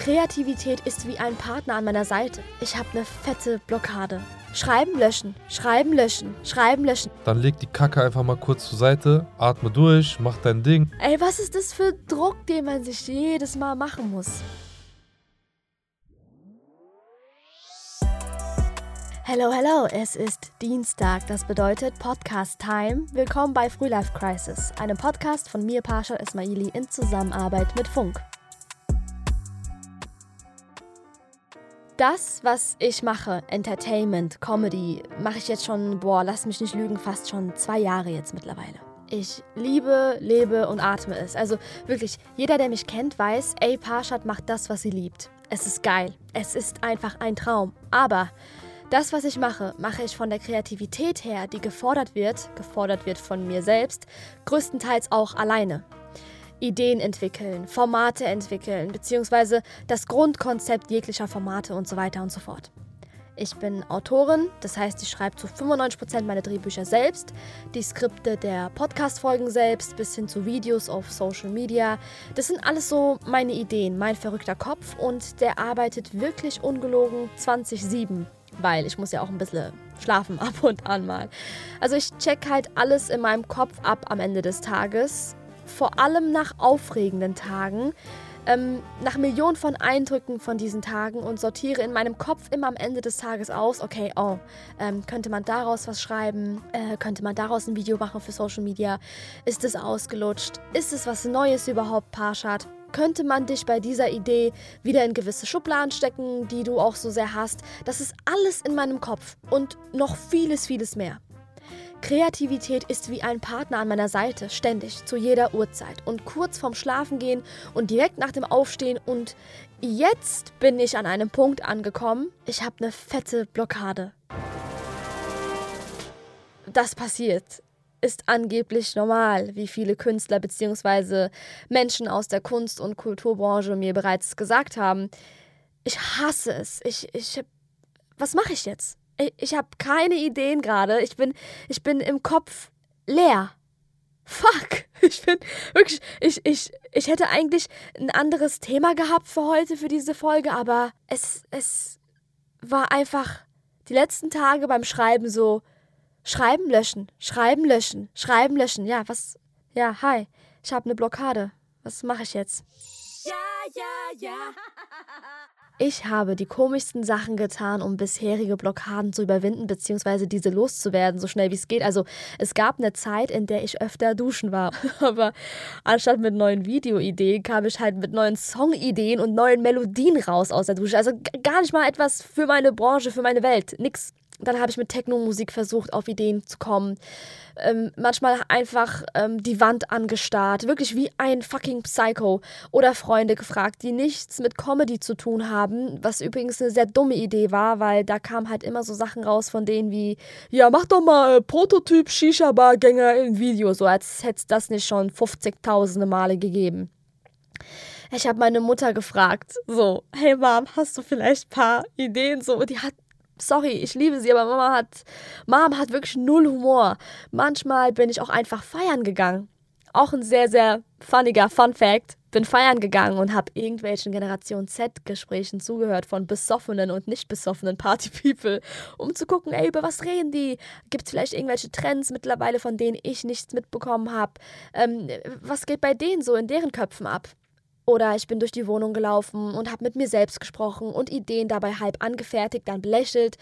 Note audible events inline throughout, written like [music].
Kreativität ist wie ein Partner an meiner Seite. Ich habe eine fette Blockade. Schreiben, löschen, schreiben, löschen, schreiben, löschen. Dann leg die Kacke einfach mal kurz zur Seite, atme durch, mach dein Ding. Ey, was ist das für Druck, den man sich jedes Mal machen muss? Hello, hello, es ist Dienstag, das bedeutet Podcast Time. Willkommen bei Frühlife Crisis, einem Podcast von mir, Pasha Ismaili, in Zusammenarbeit mit Funk. Das, was ich mache, Entertainment, Comedy, mache ich jetzt schon, boah, lass mich nicht lügen, fast schon zwei Jahre jetzt mittlerweile. Ich liebe, lebe und atme es. Also wirklich, jeder, der mich kennt, weiß, ey, Parshad macht das, was sie liebt. Es ist geil. Es ist einfach ein Traum. Aber das, was ich mache, mache ich von der Kreativität her, die gefordert wird, gefordert wird von mir selbst, größtenteils auch alleine. Ideen entwickeln, Formate entwickeln, beziehungsweise das Grundkonzept jeglicher Formate und so weiter und so fort. Ich bin Autorin, das heißt, ich schreibe zu 95% meine Drehbücher selbst, die Skripte der Podcast-Folgen selbst, bis hin zu Videos auf Social Media. Das sind alles so meine Ideen, mein verrückter Kopf und der arbeitet wirklich ungelogen 20-7, weil ich muss ja auch ein bisschen schlafen [laughs] ab und an mal. Also ich check halt alles in meinem Kopf ab am Ende des Tages, vor allem nach aufregenden Tagen, ähm, nach Millionen von Eindrücken von diesen Tagen und sortiere in meinem Kopf immer am Ende des Tages aus, okay, oh, ähm, könnte man daraus was schreiben? Äh, könnte man daraus ein Video machen für Social Media? Ist es ausgelutscht? Ist es was Neues überhaupt, Parshad? Könnte man dich bei dieser Idee wieder in gewisse Schubladen stecken, die du auch so sehr hast? Das ist alles in meinem Kopf und noch vieles, vieles mehr. Kreativität ist wie ein Partner an meiner Seite, ständig, zu jeder Uhrzeit und kurz vorm Schlafengehen und direkt nach dem Aufstehen und jetzt bin ich an einem Punkt angekommen, ich habe eine fette Blockade. Das passiert ist angeblich normal, wie viele Künstler bzw. Menschen aus der Kunst- und Kulturbranche mir bereits gesagt haben. Ich hasse es. Ich, ich, was mache ich jetzt? Ich habe keine Ideen gerade. Ich bin, ich bin im Kopf leer. Fuck. [laughs] Ich bin wirklich. Ich, ich, ich hätte eigentlich ein anderes Thema gehabt für heute, für diese Folge, aber es, es war einfach die letzten Tage beim Schreiben so. Schreiben löschen, schreiben löschen, schreiben löschen. Ja, was. Ja, hi. Ich habe eine Blockade. Was mache ich jetzt? Ja, ja, ja. [laughs] Ich habe die komischsten Sachen getan, um bisherige Blockaden zu überwinden, beziehungsweise diese loszuwerden, so schnell wie es geht. Also es gab eine Zeit, in der ich öfter duschen war. [laughs] Aber anstatt mit neuen Videoideen kam ich halt mit neuen Songideen und neuen Melodien raus aus der Dusche. Also gar nicht mal etwas für meine Branche, für meine Welt. Nix. Dann habe ich mit Techno-Musik versucht, auf Ideen zu kommen. Ähm, manchmal einfach ähm, die Wand angestarrt, wirklich wie ein fucking Psycho. Oder Freunde gefragt, die nichts mit Comedy zu tun haben, was übrigens eine sehr dumme Idee war, weil da kamen halt immer so Sachen raus von denen wie, ja, mach doch mal äh, Prototyp Shisha-Bar-Gänger im Video, so als hätte es das nicht schon 50.000 Male gegeben. Ich habe meine Mutter gefragt, so, hey Mom, hast du vielleicht ein paar Ideen? So, die hat sorry, ich liebe sie, aber Mama hat, Mom hat wirklich null Humor. Manchmal bin ich auch einfach feiern gegangen. Auch ein sehr, sehr funniger Fun Fact. Bin feiern gegangen und habe irgendwelchen Generation Z-Gesprächen zugehört von besoffenen und nicht besoffenen Party-People, um zu gucken, ey, über was reden die? Gibt es vielleicht irgendwelche Trends mittlerweile, von denen ich nichts mitbekommen habe? Ähm, was geht bei denen so in deren Köpfen ab? Oder ich bin durch die Wohnung gelaufen und habe mit mir selbst gesprochen und Ideen dabei halb angefertigt, dann belächelt,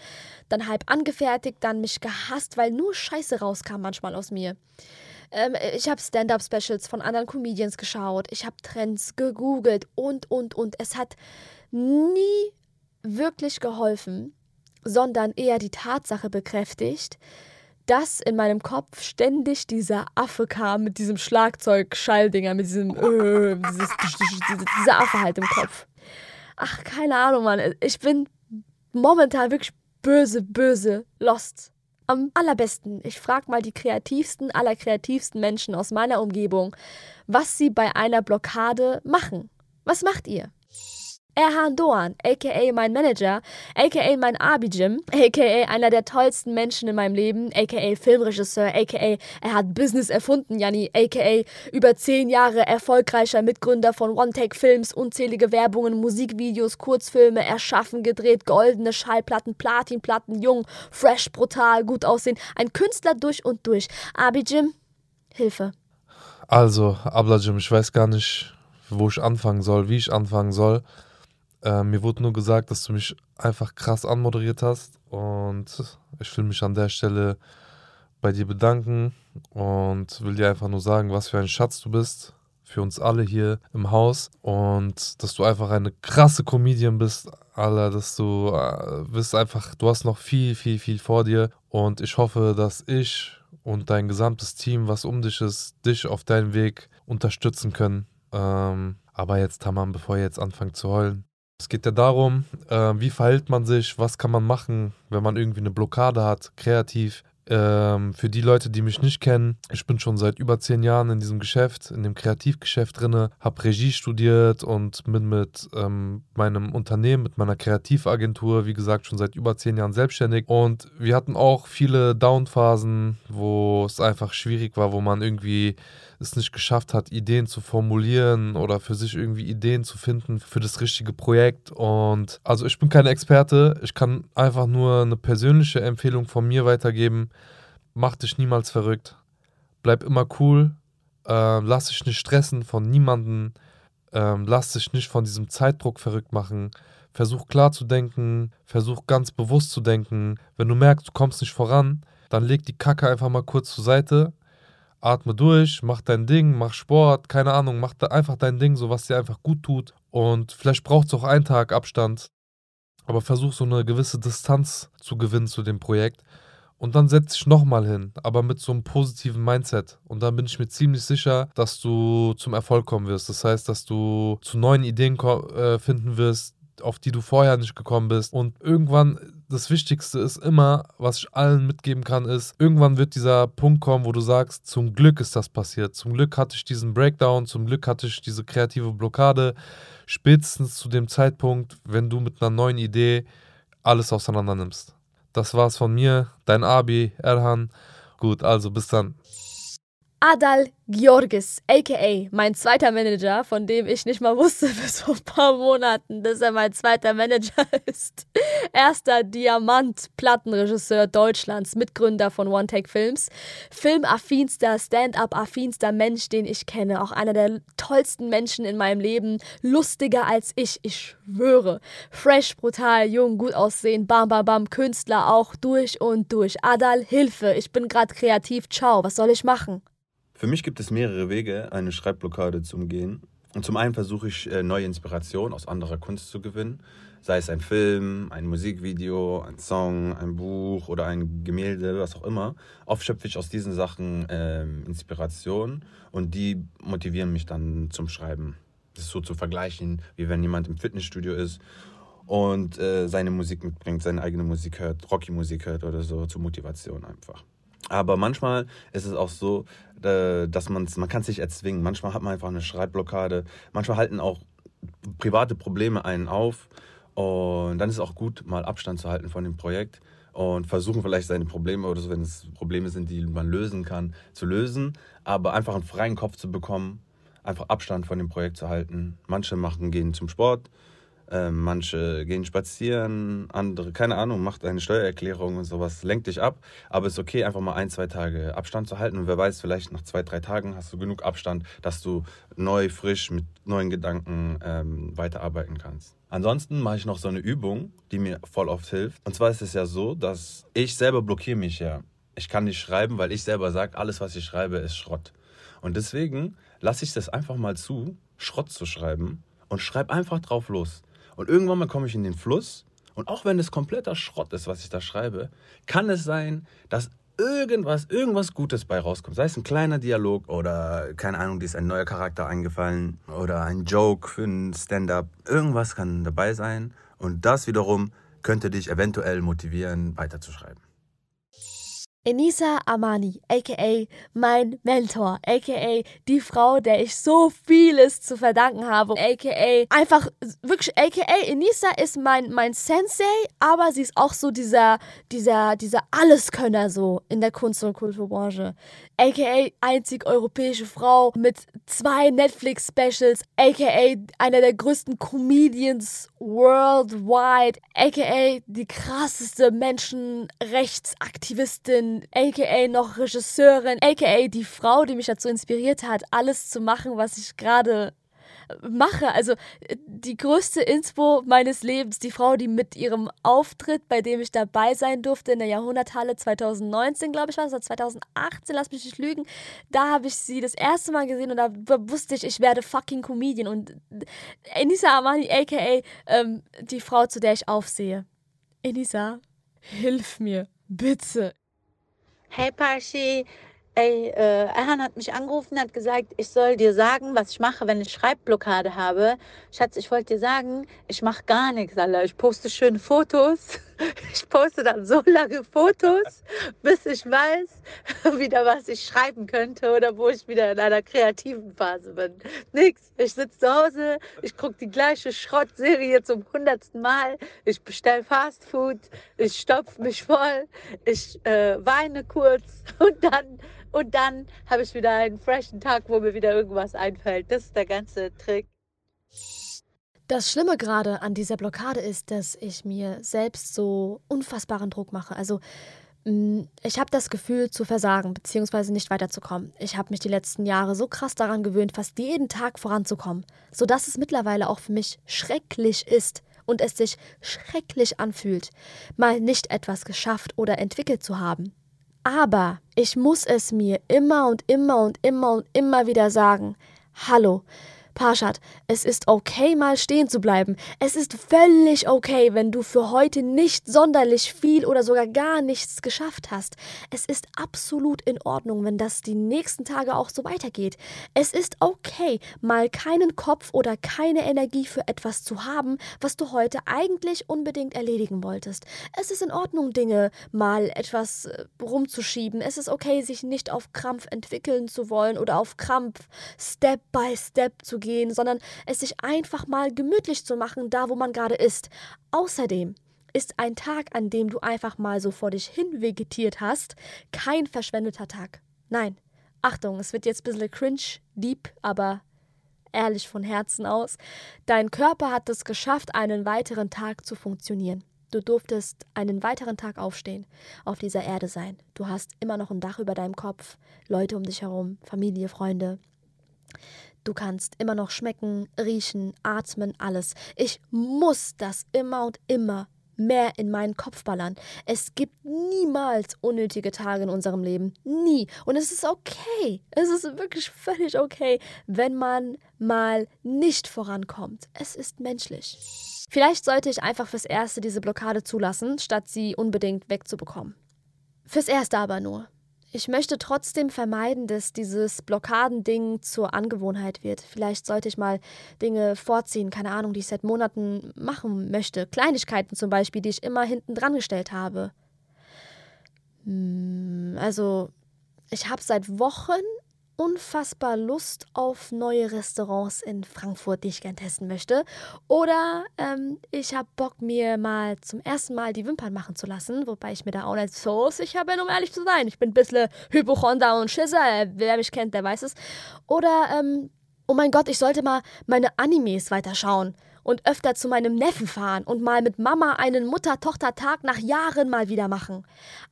dann halb angefertigt, dann mich gehasst, weil nur Scheiße rauskam manchmal aus mir. Ähm, ich habe Stand-up-Specials von anderen Comedians geschaut, ich habe Trends gegoogelt und, und, und. Es hat nie wirklich geholfen, sondern eher die Tatsache bekräftigt, dass in meinem Kopf ständig dieser Affe kam mit diesem Schlagzeug-Schalldinger, mit diesem äh, dieses, dieser Affe halt im Kopf. Ach, keine Ahnung, Mann. Ich bin momentan wirklich böse, böse lost. Am allerbesten, ich frage mal die kreativsten, allerkreativsten Menschen aus meiner Umgebung, was sie bei einer Blockade machen. Was macht ihr? Erhan Doğan, aka mein Manager, aka mein Abi-Gym, aka einer der tollsten Menschen in meinem Leben, aka Filmregisseur, aka er hat Business erfunden, Janni, aka über zehn Jahre erfolgreicher Mitgründer von One Take Films, unzählige Werbungen, Musikvideos, Kurzfilme erschaffen, gedreht, goldene Schallplatten, Platinplatten, jung, fresh, brutal, gut aussehen, ein Künstler durch und durch. Abi-Gym, Hilfe. Also, Abla-Gym, ich weiß gar nicht, wo ich anfangen soll, wie ich anfangen soll. Äh, mir wurde nur gesagt, dass du mich einfach krass anmoderiert hast und ich will mich an der Stelle bei dir bedanken und will dir einfach nur sagen, was für ein Schatz du bist für uns alle hier im Haus und dass du einfach eine krasse Comedian bist, Alter, dass du äh, bist einfach, du hast noch viel, viel, viel vor dir und ich hoffe, dass ich und dein gesamtes Team, was um dich ist, dich auf deinem Weg unterstützen können. Ähm, aber jetzt, Tamam, bevor ihr jetzt anfangt zu heulen, es geht ja darum, äh, wie verhält man sich, was kann man machen, wenn man irgendwie eine Blockade hat, kreativ. Ähm, für die Leute, die mich nicht kennen, ich bin schon seit über zehn Jahren in diesem Geschäft, in dem Kreativgeschäft drin, habe Regie studiert und bin mit ähm, meinem Unternehmen, mit meiner Kreativagentur, wie gesagt, schon seit über zehn Jahren selbstständig. Und wir hatten auch viele Downphasen, wo es einfach schwierig war, wo man irgendwie es nicht geschafft hat, Ideen zu formulieren oder für sich irgendwie Ideen zu finden für das richtige Projekt. Und also ich bin kein Experte, ich kann einfach nur eine persönliche Empfehlung von mir weitergeben. Mach dich niemals verrückt. Bleib immer cool. Äh, lass dich nicht stressen von niemandem. Äh, lass dich nicht von diesem Zeitdruck verrückt machen. Versuch klar zu denken. Versuch ganz bewusst zu denken. Wenn du merkst, du kommst nicht voran, dann leg die Kacke einfach mal kurz zur Seite atme durch, mach dein Ding, mach Sport, keine Ahnung, mach da einfach dein Ding, so was dir einfach gut tut. Und vielleicht braucht es auch einen Tag Abstand, aber versuch so eine gewisse Distanz zu gewinnen zu dem Projekt. Und dann setz dich nochmal hin, aber mit so einem positiven Mindset. Und dann bin ich mir ziemlich sicher, dass du zum Erfolg kommen wirst. Das heißt, dass du zu neuen Ideen äh, finden wirst, auf die du vorher nicht gekommen bist. Und irgendwann, das Wichtigste ist immer, was ich allen mitgeben kann, ist, irgendwann wird dieser Punkt kommen, wo du sagst, zum Glück ist das passiert. Zum Glück hatte ich diesen Breakdown, zum Glück hatte ich diese kreative Blockade. Spätestens zu dem Zeitpunkt, wenn du mit einer neuen Idee alles auseinander nimmst. Das war's von mir, dein Abi, Erhan. Gut, also bis dann. Adal Georgis, aka mein zweiter Manager, von dem ich nicht mal wusste [laughs] bis vor ein paar Monaten, dass er mein zweiter Manager [laughs] ist. Erster Diamant-Plattenregisseur Deutschlands, Mitgründer von One Take Films, filmaffinster, Stand-up-affinster Mensch, den ich kenne, auch einer der tollsten Menschen in meinem Leben, lustiger als ich, ich schwöre. Fresh, brutal, jung, gut aussehen, bam, bam, bam, Künstler auch durch und durch. Adal, Hilfe, ich bin gerade kreativ, ciao, was soll ich machen? Für mich gibt es mehrere Wege, eine Schreibblockade zu umgehen. Und zum einen versuche ich, äh, neue Inspiration aus anderer Kunst zu gewinnen. Sei es ein Film, ein Musikvideo, ein Song, ein Buch oder ein Gemälde, was auch immer. Oft schöpfe ich aus diesen Sachen ähm, Inspiration und die motivieren mich dann zum Schreiben. Das ist so zu vergleichen, wie wenn jemand im Fitnessstudio ist und äh, seine Musik mitbringt, seine eigene Musik hört, Rocky-Musik hört oder so, zur Motivation einfach. Aber manchmal ist es auch so, äh, dass man man es nicht erzwingen. Manchmal hat man einfach eine Schreibblockade. Manchmal halten auch private Probleme einen auf. Und dann ist es auch gut, mal Abstand zu halten von dem Projekt und versuchen vielleicht seine Probleme oder so, wenn es Probleme sind, die man lösen kann, zu lösen. Aber einfach einen freien Kopf zu bekommen, einfach Abstand von dem Projekt zu halten. Manche machen, gehen zum Sport, ähm, manche gehen spazieren, andere, keine Ahnung, macht eine Steuererklärung und sowas, lenkt dich ab. Aber es ist okay, einfach mal ein, zwei Tage Abstand zu halten. Und wer weiß, vielleicht nach zwei, drei Tagen hast du genug Abstand, dass du neu, frisch, mit neuen Gedanken ähm, weiterarbeiten kannst. Ansonsten mache ich noch so eine Übung, die mir voll oft hilft. Und zwar ist es ja so, dass ich selber blockiere mich ja. Ich kann nicht schreiben, weil ich selber sage, alles, was ich schreibe, ist Schrott. Und deswegen lasse ich das einfach mal zu, Schrott zu schreiben und schreibe einfach drauf los. Und irgendwann mal komme ich in den Fluss und auch wenn es kompletter Schrott ist, was ich da schreibe, kann es sein, dass irgendwas, irgendwas Gutes bei rauskommt. Sei es ein kleiner Dialog oder, keine Ahnung, dir ist ein neuer Charakter eingefallen oder ein Joke für ein Stand-up. Irgendwas kann dabei sein und das wiederum könnte dich eventuell motivieren, weiterzuschreiben. Enisa Amani, aka mein Mentor, aka die Frau, der ich so vieles zu verdanken habe, aka einfach wirklich, aka Enisa ist mein, mein Sensei, aber sie ist auch so dieser, dieser, dieser Alleskönner so in der Kunst- und Kulturbranche, aka einzig europäische Frau mit zwei Netflix-Specials, aka einer der größten Comedians worldwide, aka die krasseste Menschenrechtsaktivistin, aka noch Regisseurin, aka die Frau, die mich dazu inspiriert hat, alles zu machen, was ich gerade mache. Also die größte Inspo meines Lebens, die Frau, die mit ihrem Auftritt, bei dem ich dabei sein durfte in der Jahrhunderthalle 2019, glaube ich war es, oder 2018, lass mich nicht lügen, da habe ich sie das erste Mal gesehen und da wusste ich, ich werde fucking Comedian und Enisa Amani, aka ähm, die Frau, zu der ich aufsehe. Enisa, hilf mir, bitte. Hey Parshi, ey, äh, Erhan hat mich angerufen, hat gesagt, ich soll dir sagen, was ich mache, wenn ich Schreibblockade habe. Schatz, ich wollte dir sagen, ich mache gar nichts, Alter. Ich poste schöne Fotos. [laughs] Ich poste dann so lange Fotos, bis ich weiß, [laughs] wieder was ich schreiben könnte oder wo ich wieder in einer kreativen Phase bin. Nix. Ich sitze zu Hause, ich gucke die gleiche Schrottserie zum hundertsten Mal, ich bestelle Fastfood, ich stopfe mich voll, ich äh, weine kurz [laughs] und dann und dann habe ich wieder einen freshen Tag, wo mir wieder irgendwas einfällt. Das ist der ganze Trick. Das Schlimme gerade an dieser Blockade ist, dass ich mir selbst so unfassbaren Druck mache. Also mm, ich habe das Gefühl zu versagen bzw. nicht weiterzukommen. Ich habe mich die letzten Jahre so krass daran gewöhnt, fast jeden Tag voranzukommen, sodass es mittlerweile auch für mich schrecklich ist und es sich schrecklich anfühlt, mal nicht etwas geschafft oder entwickelt zu haben. Aber ich muss es mir immer und immer und immer und immer wieder sagen. Hallo, Parshad, es ist okay, mal stehen zu bleiben. Es ist völlig okay, wenn du für heute nicht sonderlich viel oder sogar gar nichts geschafft hast. Es ist absolut in Ordnung, wenn das die nächsten Tage auch so weitergeht. Es ist okay, mal keinen Kopf oder keine Energie für etwas zu haben, was du heute eigentlich unbedingt erledigen wolltest. Es ist in Ordnung, Dinge mal etwas äh, rumzuschieben. Es ist okay, sich nicht auf Krampf entwickeln zu wollen oder auf Krampf Step by Step zu gehen sondern es sich einfach mal gemütlich zu machen, da wo man gerade ist. Außerdem ist ein Tag, an dem du einfach mal so vor dich hin vegetiert hast, kein verschwendeter Tag. Nein. Achtung, es wird jetzt ein bisschen cringe, deep, aber ehrlich von Herzen aus. Dein Körper hat es geschafft, einen weiteren Tag zu funktionieren. Du durftest einen weiteren Tag aufstehen, auf dieser Erde sein. Du hast immer noch ein Dach über deinem Kopf, Leute um dich herum, Familie, Freunde. Du kannst immer noch schmecken, riechen, atmen, alles. Ich muss das immer und immer mehr in meinen Kopf ballern. Es gibt niemals unnötige Tage in unserem Leben. Nie. Und es ist okay. Es ist wirklich völlig okay, wenn man mal nicht vorankommt. Es ist menschlich. Vielleicht sollte ich einfach fürs Erste diese Blockade zulassen, statt sie unbedingt wegzubekommen. Fürs Erste aber nur. Ich möchte trotzdem vermeiden, dass dieses Blockadending zur Angewohnheit wird. Vielleicht sollte ich mal Dinge vorziehen, keine Ahnung, die ich seit Monaten machen möchte. Kleinigkeiten zum Beispiel, die ich immer hinten dran gestellt habe. Hm, also, ich habe seit Wochen unfassbar Lust auf neue Restaurants in Frankfurt, die ich gern testen möchte. Oder ähm, ich habe Bock, mir mal zum ersten Mal die Wimpern machen zu lassen, wobei ich mir da auch nicht so sicher bin, um ehrlich zu sein. Ich bin ein bisschen Hypochonder und Schisser. Wer mich kennt, der weiß es. Oder, ähm, oh mein Gott, ich sollte mal meine Animes weiterschauen und öfter zu meinem Neffen fahren und mal mit Mama einen Mutter-Tochter-Tag nach Jahren mal wieder machen.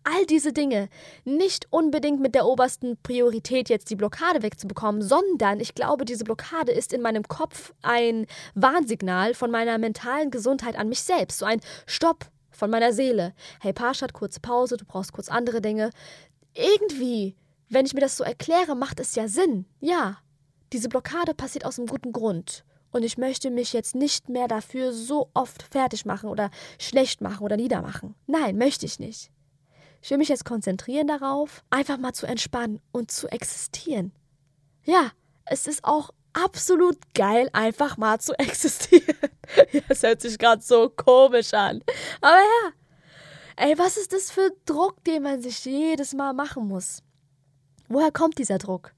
All diese Dinge, nicht unbedingt mit der obersten Priorität jetzt die Blockade wegzubekommen, sondern ich glaube, diese Blockade ist in meinem Kopf ein Warnsignal von meiner mentalen Gesundheit an mich selbst, so ein Stopp von meiner Seele. Hey Parshad, kurze Pause, du brauchst kurz andere Dinge. Irgendwie, wenn ich mir das so erkläre, macht es ja Sinn. Ja, diese Blockade passiert aus einem guten Grund. Und ich möchte mich jetzt nicht mehr dafür so oft fertig machen oder schlecht machen oder niedermachen. Nein, möchte ich nicht. Ich will mich jetzt konzentrieren darauf, einfach mal zu entspannen und zu existieren. Ja, es ist auch absolut geil, einfach mal zu [laughs] existieren. ja, es hört sich gerade so komisch an. Aber ja, Ey, was ist das für Druck, den man sich jedes Mal machen muss? Woher kommt dieser Druck?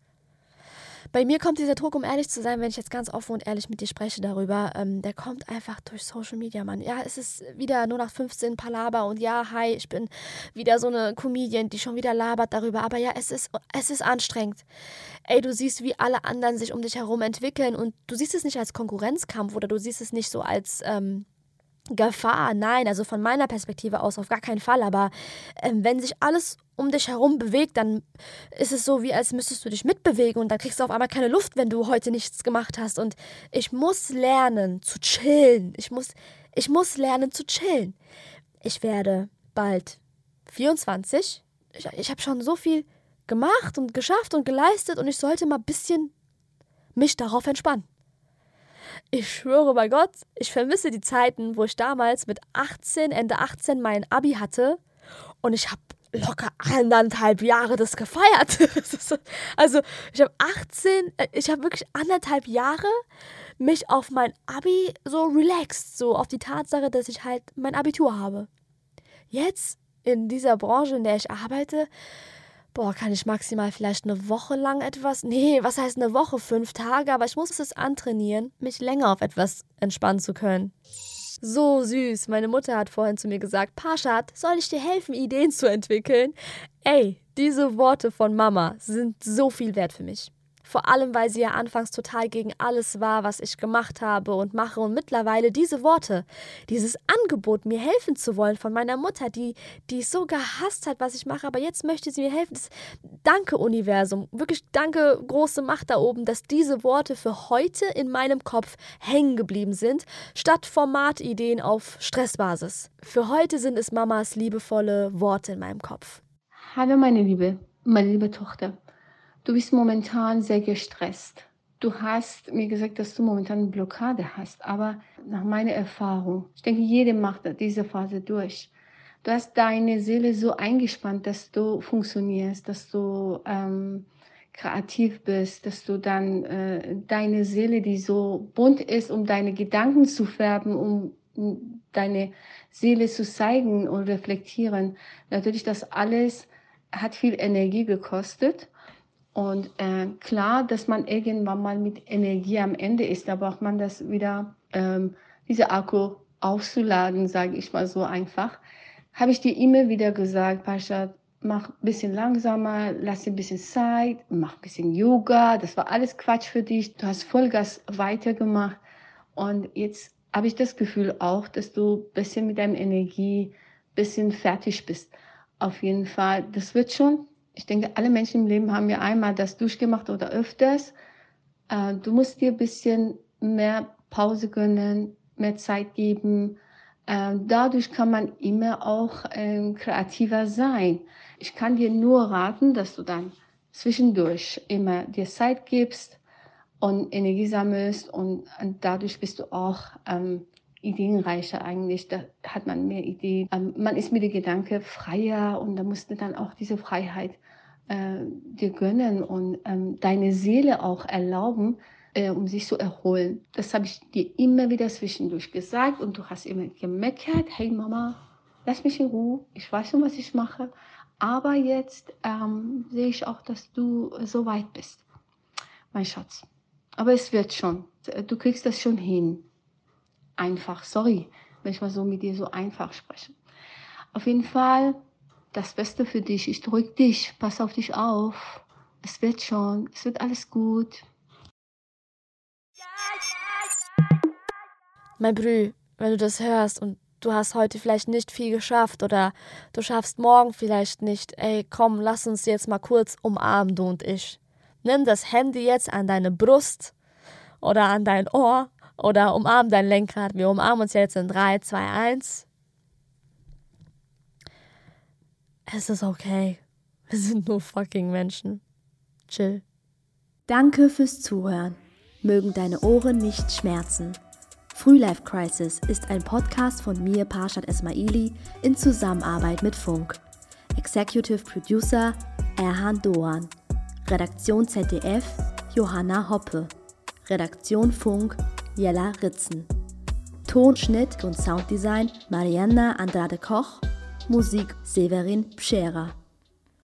Bei mir kommt dieser Druck, um ehrlich zu sein, wenn ich jetzt ganz offen und ehrlich mit dir spreche darüber, ähm, der kommt einfach durch Social Media, Mann. Ja, es ist wieder nur nach 15 Palaber und ja, hi, ich bin wieder so eine Comedian, die schon wieder labert darüber. Aber ja, es ist, es ist anstrengend. Ey, du siehst, wie alle anderen sich um dich herum entwickeln und du siehst es nicht als Konkurrenzkampf oder du siehst es nicht so als, ähm, Gefahr, nein, also von meiner Perspektive aus auf gar keinen Fall, aber ähm, wenn sich alles um dich herum bewegt, dann ist es so, wie als müsstest du dich mitbewegen und dann kriegst du auf einmal keine Luft, wenn du heute nichts gemacht hast und ich muss lernen zu chillen. Ich muss, ich muss lernen zu chillen. Ich werde bald 24. Ich, ich habe schon so viel gemacht und geschafft und geleistet und ich sollte mal ein bisschen mich darauf entspannen. Ich schwöre bei Gott, ich vermisse die Zeiten, wo ich damals mit 18, Ende 18 mein Abi hatte und ich habe locker anderthalb Jahre das gefeiert. [laughs] also ich habe 18, äh, ich habe wirklich anderthalb Jahre mich auf mein Abi so relaxed, so auf die Tatsache, dass ich halt mein Abitur habe. Jetzt in dieser Branche, in der ich arbeite, boah, kann ich maximal vielleicht eine Woche lang etwas, nee, was heißt eine Woche, fünf Tage, aber ich muss es antrainieren, mich länger auf etwas entspannen zu können. So süß. Meine Mutter hat vorhin zu mir gesagt, Paschat, soll ich dir helfen, Ideen zu entwickeln? Ey, diese Worte von Mama sind so viel wert für mich. Vor allem, weil sie ja anfangs total gegen alles war, was ich gemacht habe und mache. Und mittlerweile diese Worte, dieses Angebot, mir helfen zu wollen von meiner Mutter, die, die so gehasst hat, was ich mache, aber jetzt möchte sie mir helfen. Das, danke, Universum. Wirklich danke, große Macht da oben, dass diese Worte für heute in meinem Kopf hängen geblieben sind, statt Formatideen auf Stressbasis. Für heute sind es Mamas liebevolle Worte in meinem Kopf. Hallo, meine Liebe, meine liebe Tochter. Du bist momentan sehr gestresst. Du hast mir gesagt, dass du momentan eine Blockade hast, aber nach meiner Erfahrung, ich denke, jeder macht diese Phase durch. Du hast deine Seele so eingespannt, dass du funktionierst, dass du ähm, kreativ bist, dass du dann äh, deine Seele, die so bunt ist, um deine Gedanken zu färben, um, um deine Seele zu zeigen und reflektieren. Natürlich, das alles hat viel Energie gekostet und äh, klar, dass man irgendwann mal mit Energie am Ende ist, da braucht man das wieder, ähm, diese Akku aufzuladen, sage ich mal so einfach. Habe ich dir immer wieder gesagt, Pascha, mach ein bisschen langsamer, lass ein bisschen Zeit, mach ein bisschen Yoga. Das war alles Quatsch für dich. Du hast Vollgas weitergemacht. Und jetzt habe ich das Gefühl auch, dass du ein bisschen mit deiner Energie ein bisschen fertig bist. Auf jeden Fall, das wird schon ich denke, alle Menschen im Leben haben ja einmal das durchgemacht oder öfters. Äh, du musst dir ein bisschen mehr Pause gönnen, mehr Zeit geben. Äh, dadurch kann man immer auch ähm, kreativer sein. Ich kann dir nur raten, dass du dann zwischendurch immer dir Zeit gibst und Energie sammelst und, dadurch bist du auch ähm, ideenreicher eigentlich. Da hat man mehr Ideen. Ähm, man ist mit dem Gedanke freier und da musst du dann auch diese Freiheit äh, dir gönnen und ähm, deine Seele auch erlauben, äh, um sich zu erholen. Das habe ich dir immer wieder zwischendurch gesagt und du hast immer gemeckert, hey Mama, lass mich in Ruhe, ich weiß schon, was ich mache. Aber jetzt ähm, sehe ich auch, dass du so weit bist, mein Schatz. Aber es wird schon. Du kriegst das schon hin. Einfach, sorry, wenn ich mal so mit dir so einfach spreche. Auf jeden Fall das Beste für dich. Ich drück dich. Pass auf dich auf. Es wird schon. Es wird alles gut. Mein Brü, wenn du das hörst und du hast heute vielleicht nicht viel geschafft oder du schaffst morgen vielleicht nicht, ey, komm, lass uns jetzt mal kurz umarmen, du und ich. Nimm das Handy jetzt an deine Brust oder an dein Ohr oder umarm dein Lenkrad. Wir umarmen uns jetzt in 3, 2, 1. Es ist okay. Wir sind nur fucking Menschen. Chill. Danke fürs Zuhören. Mögen deine Ohren nicht schmerzen. Frühlife Crisis ist ein Podcast von mir, Parshad Esmaili, in Zusammenarbeit mit Funk. Executive Producer Erhan Doan. Redaktion ZDF Johanna Hoppe. Redaktion Funk Jella Ritzen. Tonschnitt und Sounddesign Marianna Andrade Koch Musik Severin Pschera.